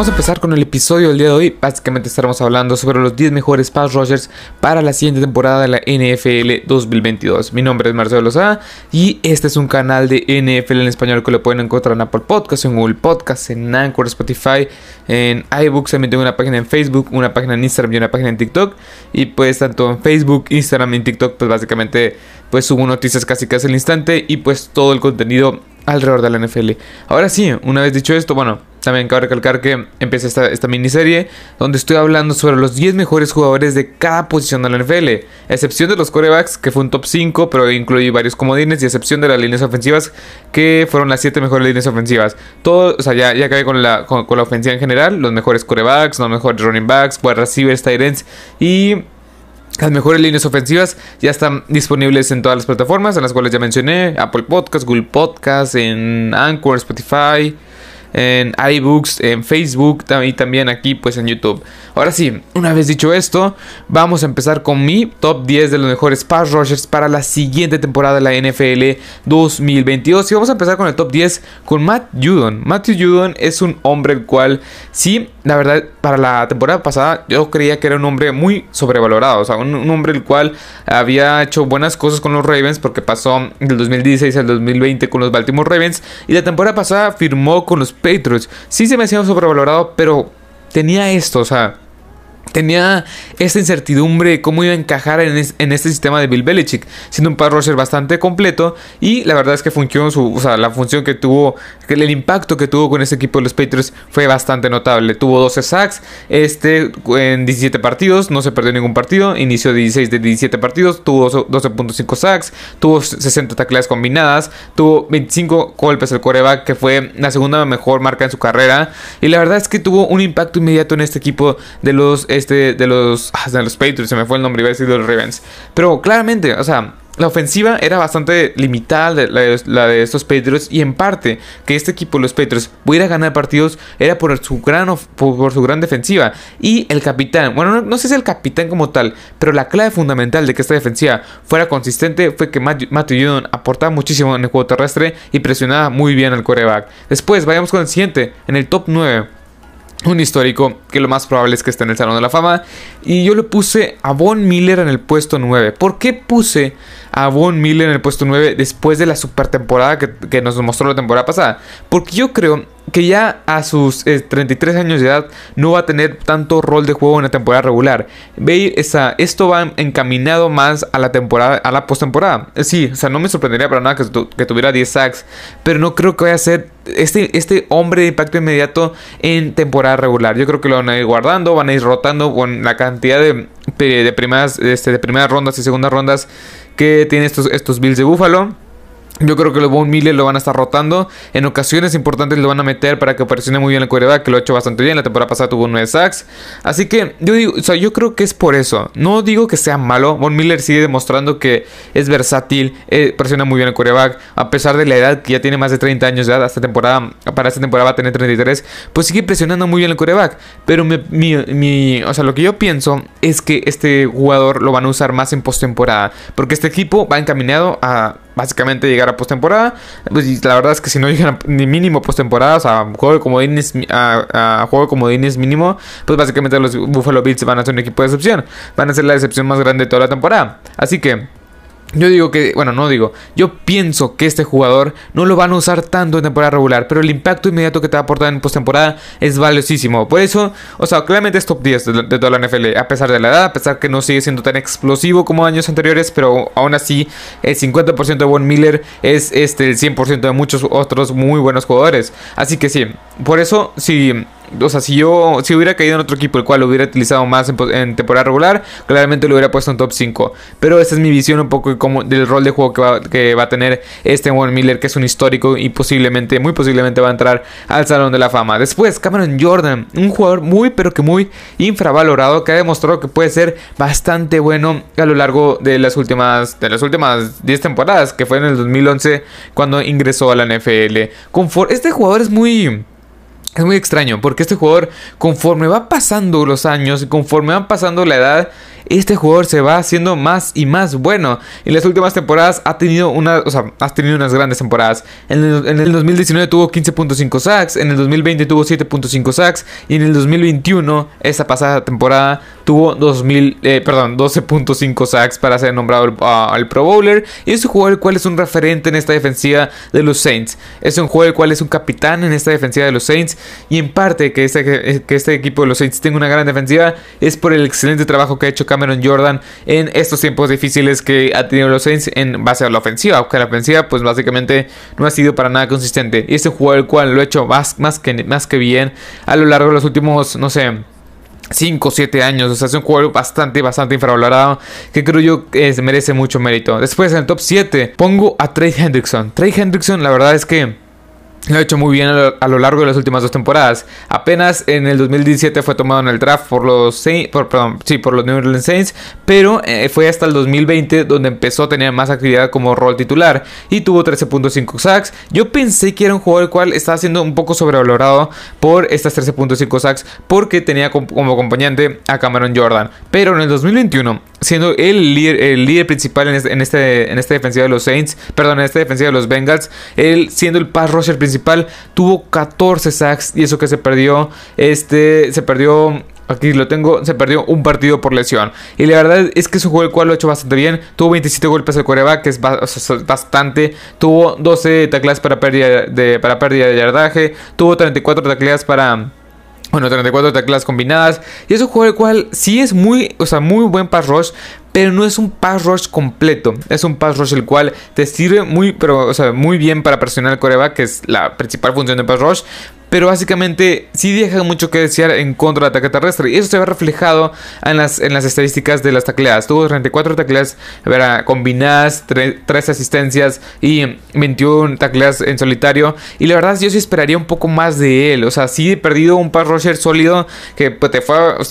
Vamos a empezar con el episodio del día de hoy. Básicamente estaremos hablando sobre los 10 mejores pass rushers para la siguiente temporada de la NFL 2022. Mi nombre es Marcelo Lozada y este es un canal de NFL en español que lo pueden encontrar en Apple Podcasts, en Google Podcasts, en Anchor, Spotify, en iBooks. También tengo una página en Facebook, una página en Instagram y una página en TikTok. Y pues tanto en Facebook, Instagram y TikTok, pues básicamente pues subo noticias casi casi al instante y pues todo el contenido alrededor de la NFL. Ahora sí, una vez dicho esto, bueno, también cabe recalcar que empieza esta, esta miniserie donde estoy hablando sobre los 10 mejores jugadores de cada posición de la NFL, excepción de los corebacks, que fue un top 5, pero incluye varios comodines, y excepción de las líneas ofensivas, que fueron las 7 mejores líneas ofensivas. Todo, o sea, ya, ya acabé con la, con, la ofensiva en general, los mejores corebacks, los mejores running backs, wide receivers, tight ends y las mejores líneas ofensivas ya están disponibles en todas las plataformas, en las cuales ya mencioné, Apple Podcasts, Google Podcasts, en Anchor, Spotify, en iBooks, en Facebook y también aquí pues en YouTube. Ahora sí, una vez dicho esto, vamos a empezar con mi top 10 de los mejores pass rushers para la siguiente temporada de la NFL 2022 y vamos a empezar con el top 10 con Matt Judon. Matthew Judon es un hombre el cual sí, la verdad, para la temporada pasada yo creía que era un hombre muy sobrevalorado, o sea, un, un hombre el cual había hecho buenas cosas con los Ravens porque pasó del 2016 al 2020 con los Baltimore Ravens y la temporada pasada firmó con los Patriots. Sí se me hacía sobrevalorado, pero tenía esto, o sea, tenía esta incertidumbre de cómo iba a encajar en, este sistema de Bill Belichick, siendo un pass rusher bastante completo y la verdad es que funcionó su, o sea, la función que tuvo, el impacto que tuvo con ese equipo de los Patriots fue bastante notable. Tuvo 12 sacks este, en 17 partidos, no se perdió ningún partido, inició 16 de 17 partidos, tuvo 12.5 sacks, tuvo 60 tacleadas combinadas, tuvo 25 golpes al coreback, que fue la segunda mejor marca en su carrera y la verdad es que tuvo un impacto inmediato en este equipo de los este, de los, ah, de los Patriots, se me fue el nombre, iba a decir de los Ravens. Pero claramente, o sea, la ofensiva era bastante limitada, la de, estos Patriots, y en parte que este equipo, los Patriots, pudiera ganar partidos era por su gran, por, su gran defensiva. Y el capitán, bueno, no, sé si el capitán como tal, pero la clave fundamental de que esta defensiva fuera consistente fue que Matthew Judon aportaba muchísimo en el juego terrestre y presionaba muy bien al coreback. Después, vayamos con el siguiente, en el top 9 un histórico que lo más probable es que esté en el Salón de la Fama. Y yo le puse a Von Miller en el puesto 9. ¿Por qué puse a Von Miller en el puesto 9 después de la super temporada que, que nos mostró la temporada pasada? Porque yo creo que ya a sus 33 eh, años de edad no va a tener tanto rol de juego en la temporada regular. Ve, esa, esto va encaminado más a la temporada, a la postemporada. Eh, sí, o sea, no me sorprendería para nada que, tuviera 10 sacks, pero no creo que vaya a ser este, este hombre de impacto inmediato en temporada regular. Yo creo que lo van a ir guardando, van a ir rotando con la cantidad de, de, primeras, este, de primeras rondas y segundas rondas que tienen estos, estos Bills de Buffalo. Yo creo que los Von Miller lo van a estar rotando. En ocasiones importantes lo van a meter para que presione muy bien el quarterback, que lo ha hecho bastante bien. La temporada pasada tuvo 9 sacks. Así que yo digo, o sea, yo creo que es por eso. No digo que sea malo. Von Miller sigue demostrando que es versátil, eh, presiona muy bien el quarterback. A pesar de la edad que ya tiene más de 30 años de edad, esta temporada, para esta temporada va a tener 33, pues sigue presionando muy bien el quarterback. Pero mi, o sea, lo que yo pienso es que este jugador lo van a usar más en postemporada. Porque este equipo va encaminado a básicamente llegar a postemporada. Pues la verdad es que si no llegan ni mínimo postemporada, o sea, juego de comodines, a, juego de comodines mínimo, pues básicamente los Buffalo Bills van a ser un equipo de excepción. Van a ser la decepción más grande de toda la temporada. Así que yo digo que, bueno, no digo, yo pienso que este jugador no lo van a usar tanto en temporada regular, pero el impacto inmediato que te va a aportar en postemporada es valiosísimo. Por eso, o sea, claramente es top 10 de, toda la NFL, a pesar de la edad, a pesar que no sigue siendo tan explosivo como años anteriores, pero aún así, el 50% de Von Miller es este, el 100% de muchos otros muy buenos jugadores. Así que sí, por eso, si o sea, si yo si hubiera caído en otro equipo el cual lo hubiera utilizado más en, temporada regular, claramente lo hubiera puesto en top 5. Pero esa es mi visión un poco del rol de juego que va, a tener este Von Miller, que es un histórico y posiblemente, muy posiblemente va a entrar al Salón de la Fama. Después, Cameron Jordan, un jugador muy, pero que muy infravalorado, que ha demostrado que puede ser bastante bueno a lo largo de las últimas, de las últimas 10 temporadas, que fue en el 2011 cuando ingresó a la NFL. Este jugador es muy es muy extraño porque este jugador, conforme va pasando los años, conforme va pasando la edad, este jugador se va haciendo más y más bueno. En las últimas temporadas ha tenido una, o sea, has tenido unas grandes temporadas. En el, en el 2019 tuvo 15.5 sacks, en el 2020 tuvo 7.5 sacks y en el 2021, esa pasada temporada, tuvo 2000, eh, perdón, 12.5 sacks para ser nombrado al Pro Bowler. Y es un jugador el cual es un referente en esta defensiva de los Saints. Es un jugador el cual es un capitán en esta defensiva de los Saints. Y en parte que este, que este equipo de los Saints tenga una gran defensiva es por el excelente trabajo que ha hecho Cameron Jordan en estos tiempos difíciles que ha tenido los Saints en base a la ofensiva. Aunque la ofensiva pues básicamente no ha sido para nada consistente. Y este jugador el cual lo ha hecho más, más, que, más que bien a lo largo de los últimos, no sé 5 o 7 años. O sea, es un jugador bastante, bastante infravalorado. Que creo yo que merece mucho mérito. Después en el top 7 pongo a Trey Hendrickson. Trey Hendrickson, la verdad es que lo ha hecho muy bien a lo, largo de las últimas dos temporadas. Apenas en el 2017 fue tomado en el draft por los Saints, perdón, sí, por los New Orleans Saints, pero eh, fue hasta el 2020 donde empezó a tener más actividad como rol titular y tuvo 13.5 sacks. Yo pensé que era un jugador el cual estaba siendo un poco sobrevalorado por estas 13.5 sacks porque tenía como, acompañante a Cameron Jordan, pero en el 2021 siendo el líder, el líder principal en este, en este en esta defensiva de los Saints, perdón, en esta defensiva de los Bengals, él siendo el pass rusher principal tuvo 14 sacks y eso que se perdió, este, se perdió Aquí lo tengo, se perdió un partido por lesión. Y la verdad es que su juego el cual lo ha hecho bastante bien. Tuvo 27 golpes de coreback, que es bastante. Tuvo 12 tacleadas para pérdida de, para pérdida de yardaje. Tuvo 34 tacleadas para bueno, 34 taclas combinadas. Y es un juego el cual sí es muy, o sea, muy buen pass rush. Pero no es un pass rush completo. Es un pass rush el cual te sirve muy, pero, o sea, muy bien para presionar el coreback, que es la principal función de pass rush pero básicamente sí deja mucho que desear en contra del ataque terrestre. Y eso se ve reflejado en las, en las estadísticas de las tacleadas. Tuvo 34 tacleadas combinadas, 3, asistencias y 21 tacleadas en solitario. Y la verdad yo sí esperaría un poco más de él. O sea, sí he perdido un pass rusher sólido que pues, te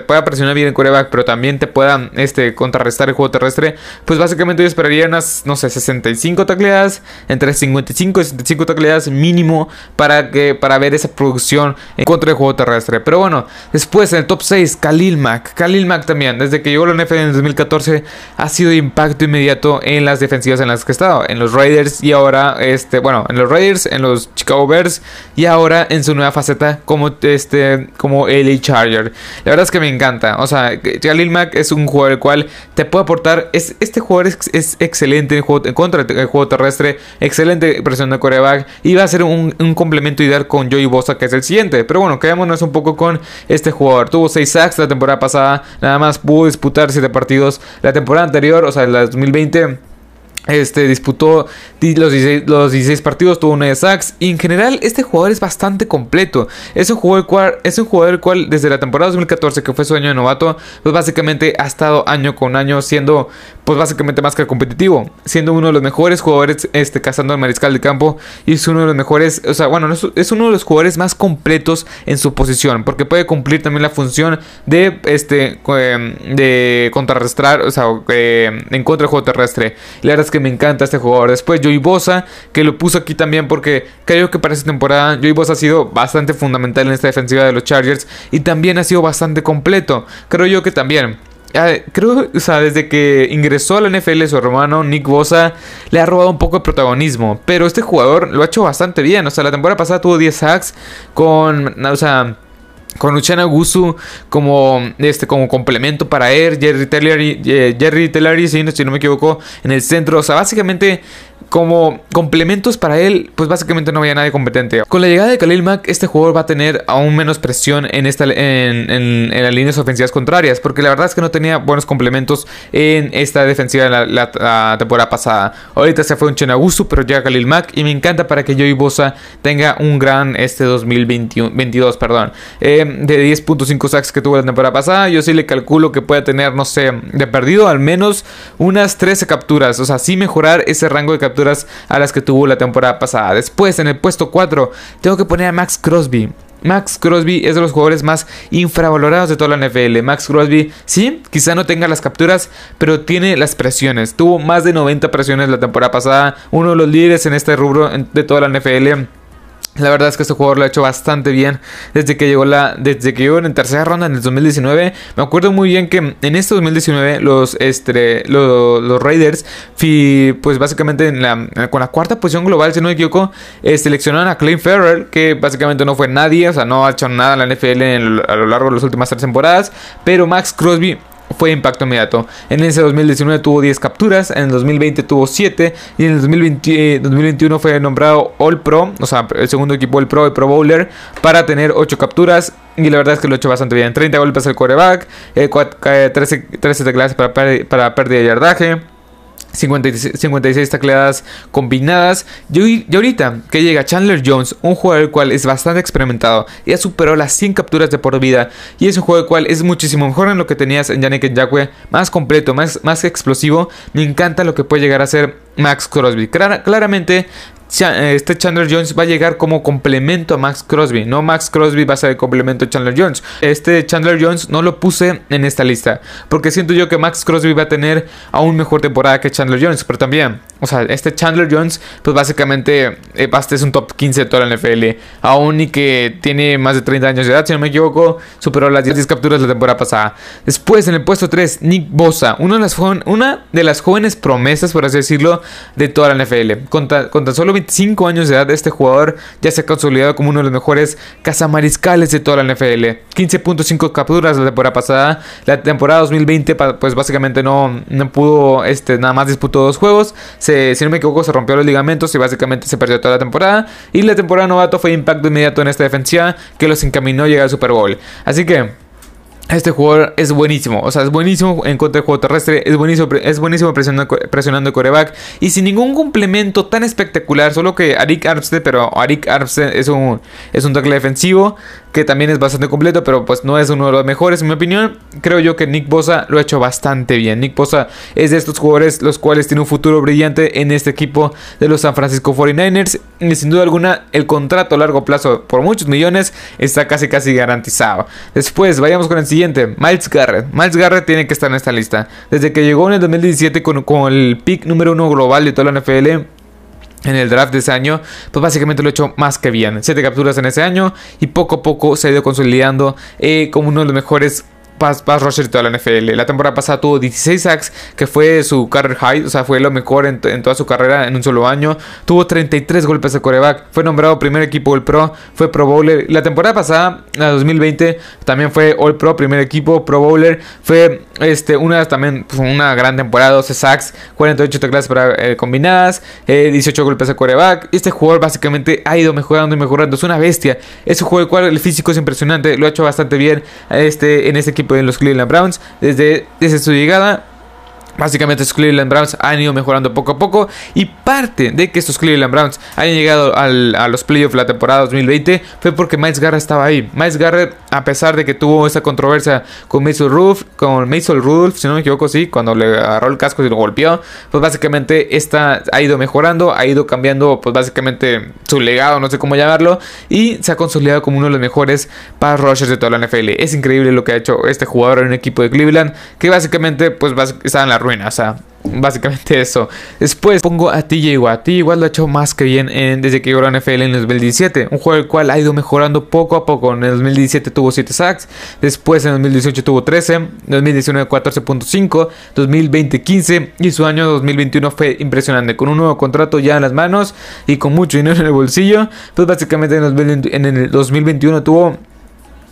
pueda presionar bien en coreback, pero también te pueda este, contrarrestar el juego terrestre. Pues básicamente yo esperaría unas, no sé, 65 tacleadas, entre 55 y 65 tacleadas mínimo para, que, para ver esa en contra del juego terrestre. Pero bueno, después en el top 6, Khalil Mack. Khalil Mack también, desde que llegó a la NFL en el 2014, ha sido de impacto inmediato en las defensivas en las que ha estado. En los Raiders y ahora, este, bueno, en los Raiders, en los Chicago Bears y ahora en su nueva faceta como, este, como LA Charger. La verdad es que me encanta. O sea, Khalil Mack es un jugador el cual te puede aportar. Es, este jugador es, excelente en contra del juego terrestre, excelente presión de coreback y va a ser un, un complemento ideal con Joey Bosa que es el siguiente. Pero bueno, quedémonos un poco con este jugador. Tuvo 6 sacks la temporada pasada, nada más pudo disputar 7 partidos. La temporada anterior, o sea, la 2020 este disputó los 16, los 16 partidos, tuvo 9 sacks. Y en general, este jugador es bastante completo. Es un jugador, cual, es un jugador el cual, desde la temporada 2014, que fue su año de novato, pues básicamente ha estado año con año siendo, pues básicamente más que competitivo. Siendo uno de los mejores jugadores este, cazando el mariscal de campo. Y es uno de los mejores, o sea, bueno, es uno de los jugadores más completos en su posición. Porque puede cumplir también la función de, este, em, de contrarrestar, o sea, em, en contra del juego terrestre. la verdad es que me encanta este jugador. Después Joey Bosa, que lo puso aquí también porque creo que para esta temporada Joey Bosa ha sido bastante fundamental en esta defensiva de los Chargers y también ha sido bastante completo. Creo yo que también. Creo, o sea, desde que ingresó a la NFL su hermano Nick Bosa le ha robado un poco de protagonismo, pero este jugador lo ha hecho bastante bien, o sea, la temporada pasada tuvo 10 sacks con, o sea, con Uchana Gusu como este como complemento para él, Jerry Taylor, eh, Jerry Taylor, si no me equivoco, en el centro, o sea, básicamente como complementos para él, pues básicamente no había nadie competente. Con la llegada de Khalil Mack, este jugador va a tener aún menos presión en, esta, en, las líneas ofensivas contrarias, porque la verdad es que no tenía buenos complementos en esta defensiva la, la, temporada pasada. Ahorita se fue un Chenagusu, pero llega Khalil Mack y me encanta para que Joey Bosa tenga un gran este 2022, perdón, eh, de 10.5 sacks que tuvo la temporada pasada. Yo sí le calculo que pueda tener, no sé, de perdido al menos unas 13 capturas, o sea, sí mejorar ese rango de capturas a las que tuvo la temporada pasada. Después, en el puesto 4, tengo que poner a Max Crosby. Max Crosby es de los jugadores más infravalorados de toda la NFL. Max Crosby, sí, quizá no tenga las capturas, pero tiene las presiones. Tuvo más de 90 presiones la temporada pasada. Uno de los líderes en este rubro de toda la NFL. La verdad es que este jugador lo ha hecho bastante bien desde que llegó la desde que llegó en tercera ronda en el 2019. Me acuerdo muy bien que en este 2019 los este, los, Raiders pues básicamente en la, con la cuarta posición global, si no me equivoco, eh, seleccionaron a Clay Ferrer, que básicamente no fue nadie, o sea, no ha hecho nada en la NFL a lo largo de las últimas tres temporadas, pero Max Crosby fue impacto inmediato. En ese 2019 tuvo 10 capturas, en el 2020 tuvo 7 y en el 2021 fue nombrado All Pro, o sea, el segundo equipo All Pro, el Pro Bowler, para tener 8 capturas. Y la verdad es que lo ha hecho bastante bien. 30 golpes al coreback, 13, 13 tecladas para, para pérdida de yardaje. 56, 56 tacleadas combinadas. Y, ahorita que llega Chandler Jones, un jugador el cual es bastante experimentado y ha superado las 100 capturas de por vida. Y es un juego el cual es muchísimo mejor en lo que tenías en Yannick Njakwe, más completo, más, más explosivo. Me encanta lo que puede llegar a ser Max Crosby. claramente este Chandler Jones va a llegar como complemento a Max Crosby. No Max Crosby va a ser el complemento a Chandler Jones. Este Chandler Jones no lo puse en esta lista. Porque siento yo que Max Crosby va a tener aún mejor temporada que Chandler Jones. Pero también, o sea, este Chandler Jones, pues básicamente eh, es un top 15 de toda la NFL. Aún y que tiene más de 30 años de edad, si no me equivoco, superó las 10 capturas la temporada pasada. Después, en el puesto 3, Nick Bosa. Una de las, jóvenes promesas, por así decirlo, de toda la NFL. Con, con tan solo 25 años de edad, este jugador ya se ha consolidado como uno de los mejores cazamariscales de toda la NFL. 15.5 capturas la temporada pasada. La temporada 2020, pues básicamente no, no pudo, este, nada más disputó dos juegos. Se, si no me equivoco, se rompió los ligamentos y básicamente se perdió toda la temporada. Y la temporada novato fue impacto inmediato en esta defensiva que los encaminó a llegar al Super Bowl. Así que este jugador es buenísimo, o sea, es buenísimo en contra del juego terrestre, es buenísimo, es buenísimo presionando, presionando coreback y sin ningún complemento tan espectacular, solo que Arik Armstead, pero Arik Armstead es un, es un tackle defensivo, que también es bastante completo, pero pues no es uno de los mejores en mi opinión. Creo yo que Nick Bosa lo ha hecho bastante bien. Nick Bosa es de estos jugadores los cuales tiene un futuro brillante en este equipo de los San Francisco 49ers. Y sin duda alguna el contrato a largo plazo por muchos millones está casi casi garantizado. Después vayamos con el siguiente, Miles Garrett. Miles Garrett tiene que estar en esta lista. Desde que llegó en el 2017 con, con el pick número uno global de toda la NFL en el draft de ese año, pues básicamente lo he hecho más que bien. Siete capturas en ese año y poco a poco se ha ido consolidando eh, como uno de los mejores pass, pass rusher toda la NFL. La temporada pasada tuvo 16 sacks, que fue su career high, o sea, fue lo mejor en, toda su carrera en un solo año. Tuvo 33 golpes de coreback, fue nombrado primer equipo All Pro, fue Pro Bowler. La temporada pasada, la 2020, también fue All Pro, primer equipo, Pro Bowler. Fue este, una también pues, una gran temporada, 12 sacks, 48 teclas eh, combinadas, 18 eh, golpes de coreback. Este jugador básicamente ha ido mejorando y mejorando, es una bestia. Es un juego el cual el físico es impresionante, lo ha hecho bastante bien este, en este equipo en los Cleveland Browns. Desde, desde su llegada Básicamente estos Cleveland Browns han ido mejorando poco a poco y parte de que estos Cleveland Browns hayan llegado a los playoffs la temporada 2020 fue porque Miles Garrett estaba ahí. Miles Garrett, a pesar de que tuvo esa controversia con Mason Rudolph, con Mason Rudolph, si no me equivoco, sí, cuando le agarró el casco y lo golpeó, pues básicamente esta ha ido mejorando, ha ido cambiando, pues básicamente su legado, no sé cómo llamarlo, y se ha consolidado como uno de los mejores pass rushers de toda la NFL. Es increíble lo que ha hecho este jugador en un equipo de Cleveland, que básicamente pues está en la ruina. O sea, básicamente eso. Después pongo a TJ Watt. TJ Watt lo ha hecho más que bien desde que llegó a la NFL en el 2017. Un juego el cual ha ido mejorando poco a poco. En el 2017 tuvo 7 sacks. Después en el 2018 tuvo 13. En 2019 14.5. 2020 15. Y su año 2021 fue impresionante. Con un nuevo contrato ya en las manos y con mucho dinero en el bolsillo. Pues básicamente en el 2021 tuvo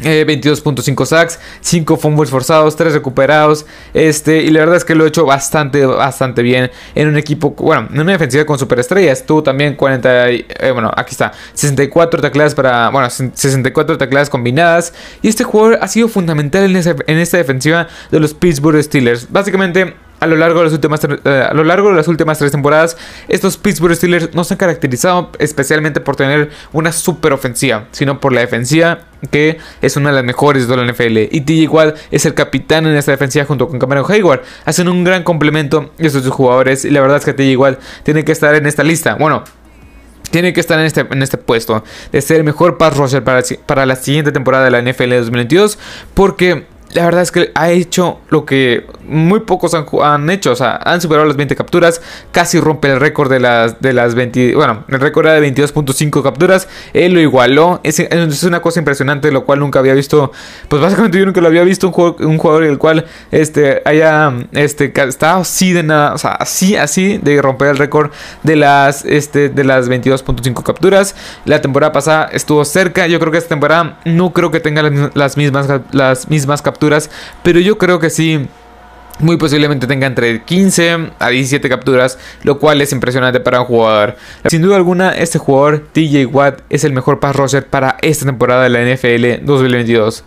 22.5 eh, sacks, 5 fumbles forzados, 3 recuperados. Este, y la verdad es que lo he hecho bastante, bastante bien en un equipo, bueno, en una defensiva con superestrellas. Tuvo también 40, eh, bueno, aquí está, 64 tacleadas para, bueno, 64 tacleadas combinadas. Y este jugador ha sido fundamental en, en esta defensiva de los Pittsburgh Steelers. Básicamente a lo largo de las últimas eh, a lo largo de las últimas tres temporadas estos Pittsburgh Steelers no se han caracterizado especialmente por tener una super ofensiva sino por la defensiva que es una de las mejores de la NFL y TJ Watt es el capitán en esta defensiva junto con Cameron Hayward. Hacen un gran complemento estos dos jugadores y la verdad es que TJ Watt tiene que estar en esta lista. Bueno tiene que estar en este, en este puesto de ser el mejor pass rusher para, para la siguiente temporada de la NFL 2022 porque la verdad es que ha hecho lo que muy pocos han, hecho. O sea, han superado las 20 capturas. Casi rompe el récord de las, de las 20. Bueno, el récord era de 22.5 capturas. Él lo igualó. Es, es, una cosa impresionante, lo cual nunca había visto. Pues básicamente yo nunca lo había visto. Un, juego, un jugador el cual este, haya este, estado así de nada. O sea, así, así de romper el récord de las, este, las 22.5 capturas. La temporada pasada estuvo cerca. Yo creo que esta temporada no creo que tenga las mismas, las mismas Pero yo creo que sí muy posiblemente tenga entre 15 a 17 capturas, lo cual es impresionante para un jugador. Sin duda alguna, este jugador, TJ Watt, es el mejor pass rusher para esta temporada de la NFL 2022.